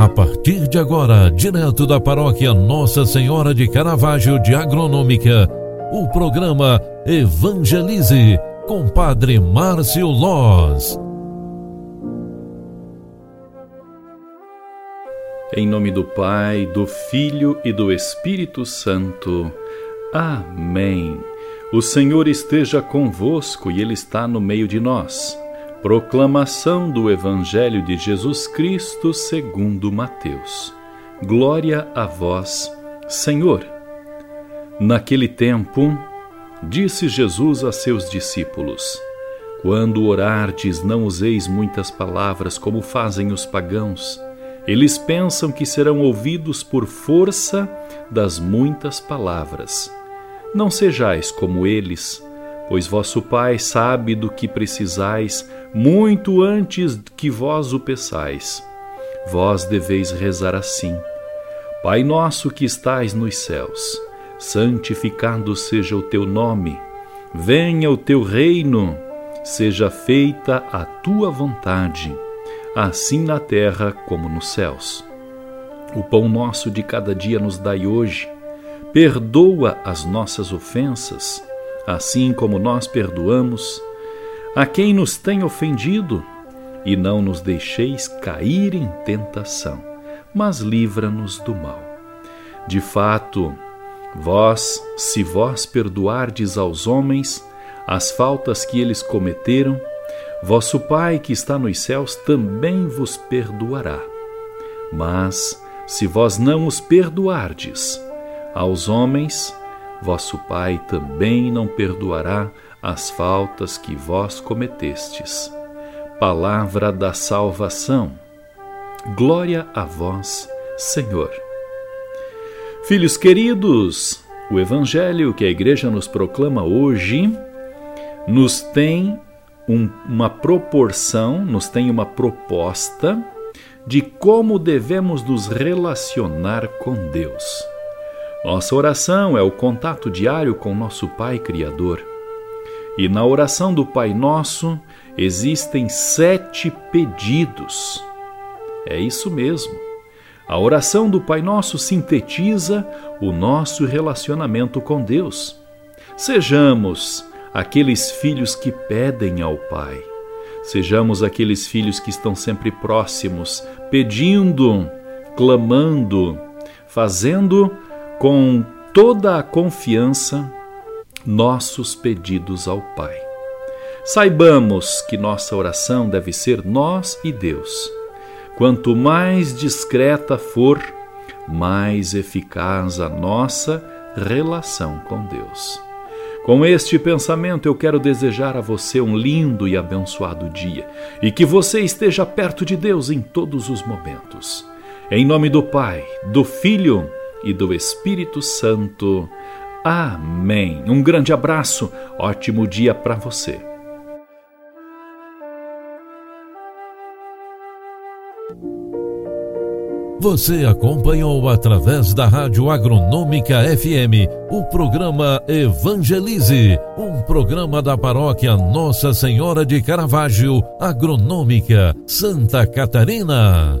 A partir de agora, direto da paróquia Nossa Senhora de Caravaggio de Agronômica, o programa Evangelize com Padre Márcio Loz. Em nome do Pai, do Filho e do Espírito Santo. Amém. O Senhor esteja convosco e Ele está no meio de nós. Proclamação do Evangelho de Jesus Cristo segundo Mateus. Glória a vós, Senhor. Naquele tempo, disse Jesus a seus discípulos: Quando orardes, não useis muitas palavras como fazem os pagãos. Eles pensam que serão ouvidos por força das muitas palavras. Não sejais como eles pois vosso Pai sabe do que precisais muito antes que vós o peçais. Vós deveis rezar assim: Pai nosso que estais nos céus, santificado seja o teu nome, venha o teu reino, seja feita a tua vontade, assim na terra como nos céus. O pão nosso de cada dia nos dai hoje, perdoa as nossas ofensas, assim como nós perdoamos a quem nos tem ofendido, e não nos deixeis cair em tentação, mas livra-nos do mal. De fato, vós, se vós perdoardes aos homens as faltas que eles cometeram, vosso Pai que está nos céus também vos perdoará. Mas, se vós não os perdoardes aos homens, vosso Pai também não perdoará as faltas que vós cometestes. Palavra da salvação. Glória a vós, Senhor. Filhos queridos, o Evangelho que a Igreja nos proclama hoje nos tem um, uma proporção, nos tem uma proposta de como devemos nos relacionar com Deus. Nossa oração é o contato diário com nosso Pai Criador. E na oração do Pai Nosso existem sete pedidos. É isso mesmo. A oração do Pai Nosso sintetiza o nosso relacionamento com Deus. Sejamos aqueles filhos que pedem ao Pai. Sejamos aqueles filhos que estão sempre próximos, pedindo, clamando, fazendo com toda a confiança nossos pedidos ao Pai. Saibamos que nossa oração deve ser nós e Deus. Quanto mais discreta for, mais eficaz a nossa relação com Deus. Com este pensamento, eu quero desejar a você um lindo e abençoado dia e que você esteja perto de Deus em todos os momentos. Em nome do Pai, do Filho e do Espírito Santo. Amém. Um grande abraço, ótimo dia para você. Você acompanhou através da Rádio Agronômica FM o programa Evangelize, um programa da paróquia Nossa Senhora de Caravaggio, Agronômica, Santa Catarina.